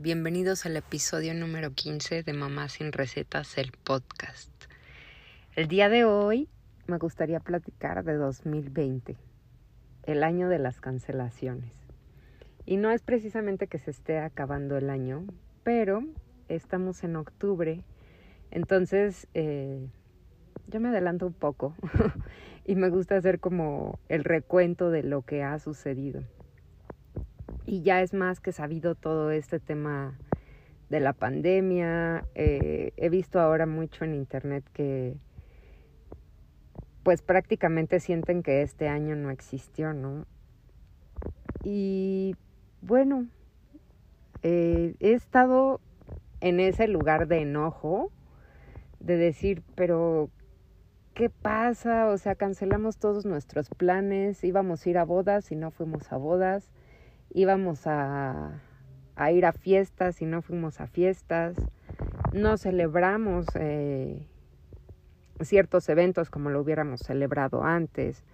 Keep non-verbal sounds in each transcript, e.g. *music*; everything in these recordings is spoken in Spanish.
Bienvenidos al episodio número 15 de Mamá sin Recetas, el podcast. El día de hoy me gustaría platicar de 2020, el año de las cancelaciones. Y no es precisamente que se esté acabando el año, pero estamos en octubre, entonces eh, yo me adelanto un poco *laughs* y me gusta hacer como el recuento de lo que ha sucedido y ya es más que sabido todo este tema de la pandemia. Eh, he visto ahora mucho en internet que pues prácticamente sienten que este año no existió, ¿no? Y bueno, eh, he estado en ese lugar de enojo, de decir, pero ¿qué pasa? O sea, cancelamos todos nuestros planes, íbamos a ir a bodas y no fuimos a bodas íbamos a, ir a fiestas y no fuimos a fiestas, no celebramos eh, ciertos eventos como lo hubiéramos celebrado antes,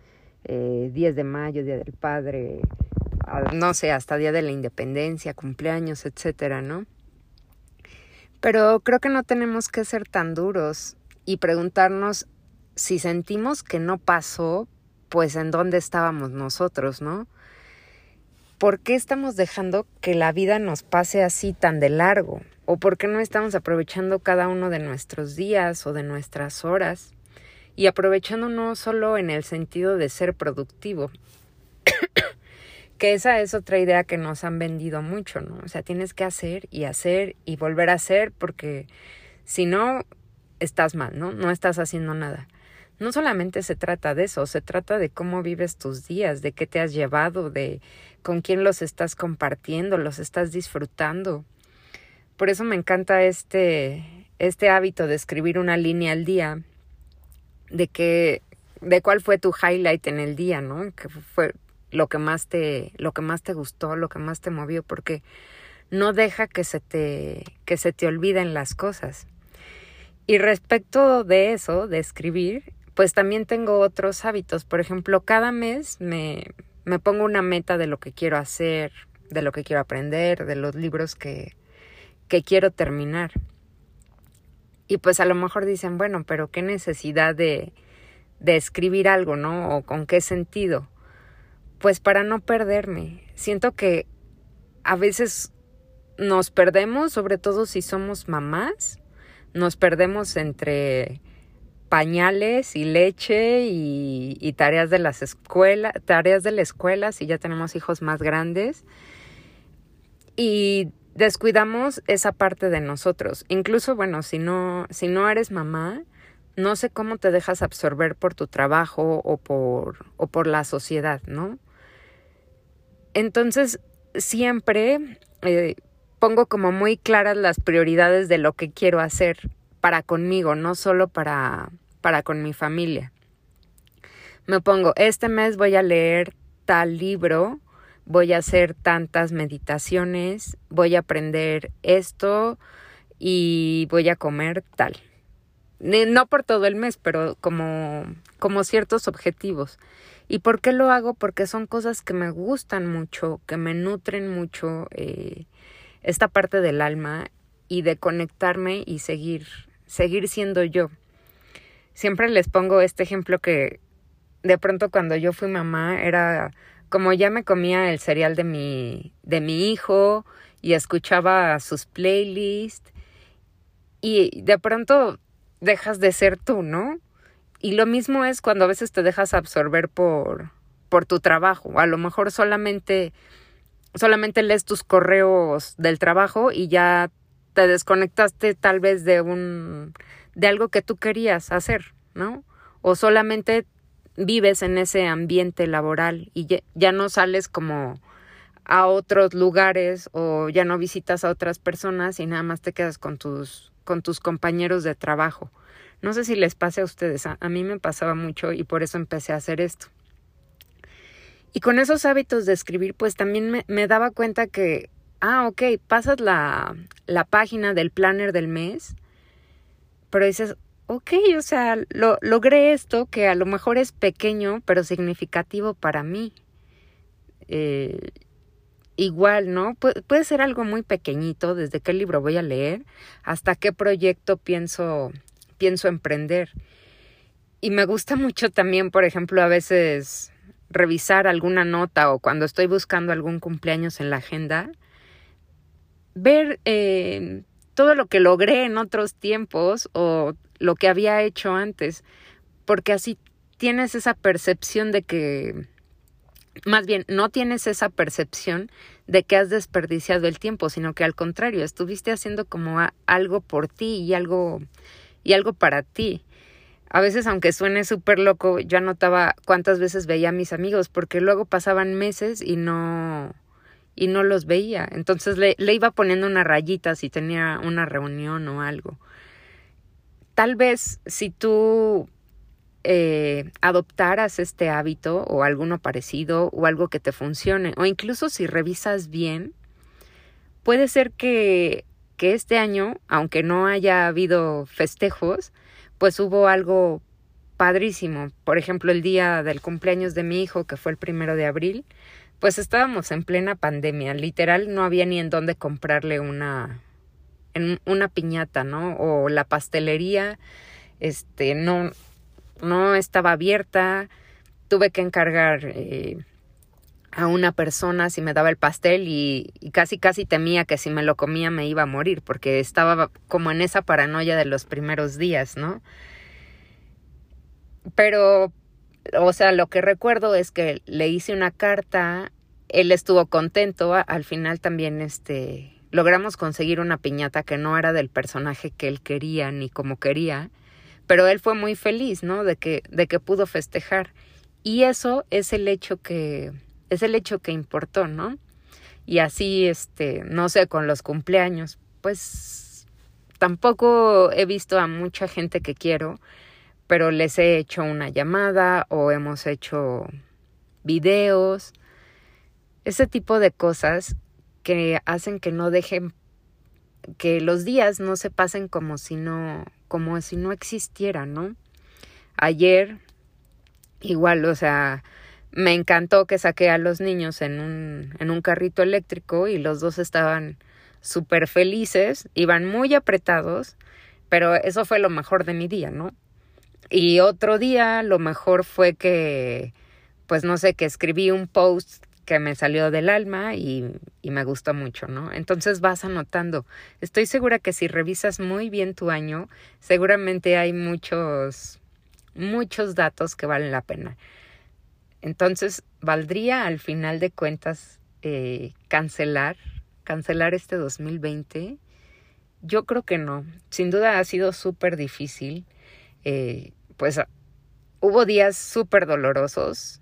10 eh, de mayo, Día del Padre, no sé, hasta Día de la Independencia, cumpleaños, etcétera, ¿no? Pero creo que no tenemos que ser tan duros y preguntarnos si sentimos que no pasó, pues en dónde estábamos nosotros, ¿no? ¿Por qué estamos dejando que la vida nos pase así tan de largo? ¿O por qué no estamos aprovechando cada uno de nuestros días o de nuestras horas? Y aprovechando no solo en el sentido de ser productivo, *coughs* que esa es otra idea que nos han vendido mucho, ¿no? O sea, tienes que hacer y hacer y volver a hacer porque si no, estás mal, ¿no? No estás haciendo nada no solamente se trata de eso, se trata de cómo vives tus días, de qué te has llevado, de con quién los estás compartiendo, los estás disfrutando. Por eso me encanta este, este hábito de escribir una línea al día, de que, de cuál fue tu highlight en el día, ¿no? Que fue lo que más te, lo que más te gustó, lo que más te movió, porque no deja que se te, que se te olviden las cosas. Y respecto de eso, de escribir, pues también tengo otros hábitos. Por ejemplo, cada mes me, me pongo una meta de lo que quiero hacer, de lo que quiero aprender, de los libros que, que quiero terminar. Y pues a lo mejor dicen, bueno, pero qué necesidad de, de escribir algo, ¿no? O con qué sentido. Pues para no perderme. Siento que a veces nos perdemos, sobre todo si somos mamás, nos perdemos entre pañales y leche y, tareas de las escuelas, tareas de la escuela si ya tenemos hijos más grandes. Y descuidamos esa parte de nosotros. Incluso, bueno, si no, si no eres mamá, no sé cómo te dejas absorber por tu trabajo o por, o por la sociedad, ¿no? Entonces, siempre eh, pongo como muy claras las prioridades de lo que quiero hacer para conmigo, no solo para, para con mi familia. Me pongo, este mes voy a leer tal libro, voy a hacer tantas meditaciones, voy a aprender esto y voy a comer tal. No por todo el mes, pero como, como ciertos objetivos. ¿Y por qué lo hago? Porque son cosas que me gustan mucho, que me nutren mucho eh, esta parte del alma y de conectarme y seguir, seguir siendo yo siempre les pongo este ejemplo que de pronto cuando yo fui mamá era como ya me comía el cereal de mi, de mi hijo y escuchaba sus playlists y de pronto dejas de ser tú, ¿no? Y lo mismo es cuando a veces te dejas absorber por, por tu trabajo. A lo mejor solamente, solamente lees tus correos del trabajo y ya te desconectaste tal vez de un de algo que tú querías hacer, ¿no? O solamente vives en ese ambiente laboral y ya, no sales como a otros lugares o ya no visitas a otras personas y nada más te quedas con tus con tus compañeros de trabajo. No sé si les pase a ustedes, a, mí me pasaba mucho y por eso empecé a hacer esto. Y con esos hábitos de escribir, pues también me, daba cuenta que, ah, ok, pasas la, la página del planner del mes pero dices, ok, o sea, lo, logré esto que a lo mejor es pequeño, pero significativo para mí. Eh, igual, ¿no? puede ser algo muy pequeñito, desde qué libro voy a leer hasta qué proyecto pienso, pienso emprender. Y me gusta mucho también, por ejemplo, a veces revisar alguna nota o cuando estoy buscando algún cumpleaños en la agenda, ver eh, todo lo que logré en otros tiempos o lo que había hecho antes, porque así tienes esa percepción de que, más bien, no tienes esa percepción de que has desperdiciado el tiempo, sino que al contrario, estuviste haciendo como algo por ti y algo, y algo para ti. A veces, aunque suene súper loco, yo anotaba cuántas veces veía a mis amigos, porque luego pasaban meses y no, y no los veía. Entonces le, le iba poniendo una rayita si tenía una reunión o algo. Tal vez si tú eh, adoptaras este hábito o alguno parecido o algo que te funcione, o incluso si revisas bien, puede ser que, que este año, aunque no haya habido festejos, pues hubo algo padrísimo. Por ejemplo, el día del cumpleaños de mi hijo, que fue el primero de abril, pues estábamos en plena pandemia. Literal, no había ni en dónde comprarle una, en una piñata, ¿no? O la pastelería, este, no, no estaba abierta. Tuve que encargar eh, a una persona si me daba el pastel y, casi casi temía que si me lo comía me iba a morir porque estaba como en esa paranoia de los primeros días, ¿no? Pero, o sea, lo que recuerdo es que le hice una carta, él estuvo contento, al final también este logramos conseguir una piñata que no era del personaje que él quería ni como quería, pero él fue muy feliz, ¿no? De que de que pudo festejar. Y eso es el hecho que es el hecho que importó, ¿no? Y así, este, no sé, con los cumpleaños, pues tampoco he visto a mucha gente que quiero, pero les he hecho una llamada o hemos hecho videos, ese tipo de cosas que hacen que no dejen que los días no se pasen como si no como si no existiera, ¿no? Ayer igual, o sea, me encantó que saqué a los niños en un, en un carrito eléctrico y los dos estaban súper felices, iban muy apretados, pero eso fue lo mejor de mi día, ¿no? Y otro día lo mejor fue que, pues no sé, que escribí un post que me salió del alma y, me gustó mucho, ¿no? Entonces vas anotando. Estoy segura que si revisas muy bien tu año, seguramente hay muchos, muchos datos que valen la pena. Entonces, ¿valdría al final de cuentas eh, cancelar, cancelar este 2020? Yo creo que no. Sin duda ha sido súper difícil. Eh, pues hubo días súper dolorosos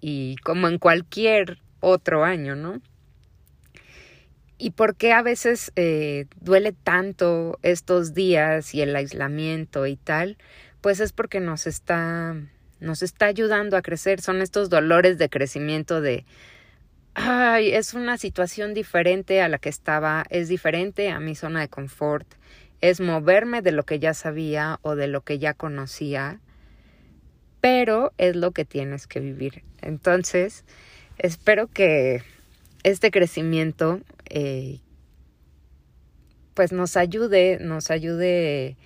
y como en cualquier otro año, ¿no? ¿Y por qué a veces eh, duele tanto estos días y el aislamiento y tal? Pues es porque nos está nos está ayudando a crecer, son estos dolores de crecimiento de, ay, es una situación diferente a la que estaba, es diferente a mi zona de confort, es moverme de lo que ya sabía o de lo que ya conocía, pero es lo que tienes que vivir. Entonces, espero que este crecimiento eh, pues nos ayude, nos ayude,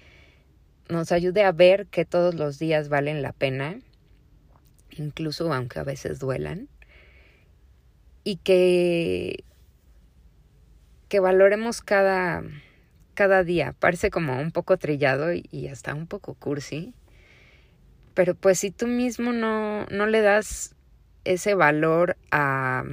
nos ayude a ver que todos los días valen la pena incluso aunque a veces duelan, y que, que valoremos cada, cada día. Parece como un poco trillado y, hasta un poco cursi, pero pues si tú mismo no, no le das ese valor a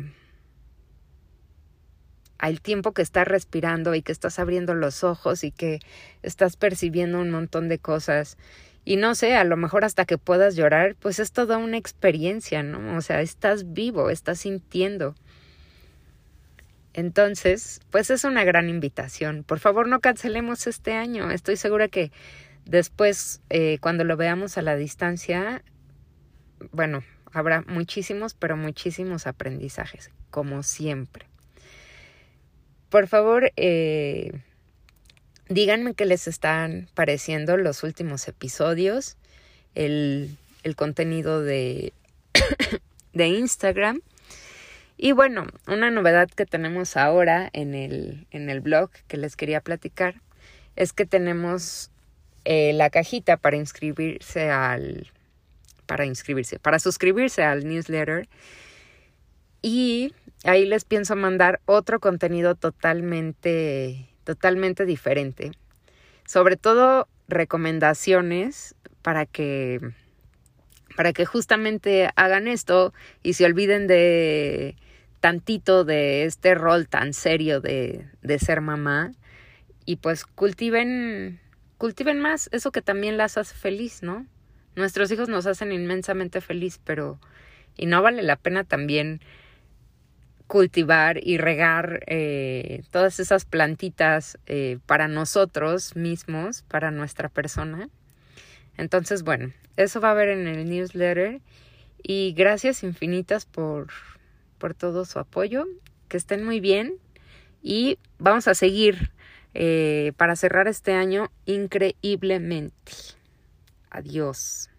al tiempo que estás respirando y que estás abriendo los ojos y que estás percibiendo un montón de cosas y no sé, a lo mejor hasta que puedas llorar, pues es toda una experiencia, ¿no? O sea, estás vivo, estás sintiendo. Entonces, pues es una gran invitación. Por favor, no cancelemos este año. Estoy segura que después, eh, cuando lo veamos a la distancia, bueno, habrá muchísimos, pero muchísimos aprendizajes, como siempre. Por favor, eh, Díganme qué les están pareciendo los últimos episodios, el, el contenido de, *coughs* de Instagram. Y bueno, una novedad que tenemos ahora en el, en el blog que les quería platicar es que tenemos eh, la cajita para inscribirse al para inscribirse, para suscribirse al newsletter y ahí les pienso mandar otro contenido totalmente totalmente diferente. Sobre todo recomendaciones para que para que justamente hagan esto y se olviden de tantito de este rol tan serio de, de ser mamá y pues cultiven cultiven más eso que también las hace feliz, ¿no? Nuestros hijos nos hacen inmensamente feliz, pero y no vale la pena también cultivar y regar eh, todas esas plantitas eh, para nosotros mismos, para nuestra persona. Entonces, bueno, eso va a haber en el newsletter y gracias infinitas por, por todo su apoyo. Que estén muy bien y vamos a seguir eh, para cerrar este año increíblemente. Adiós.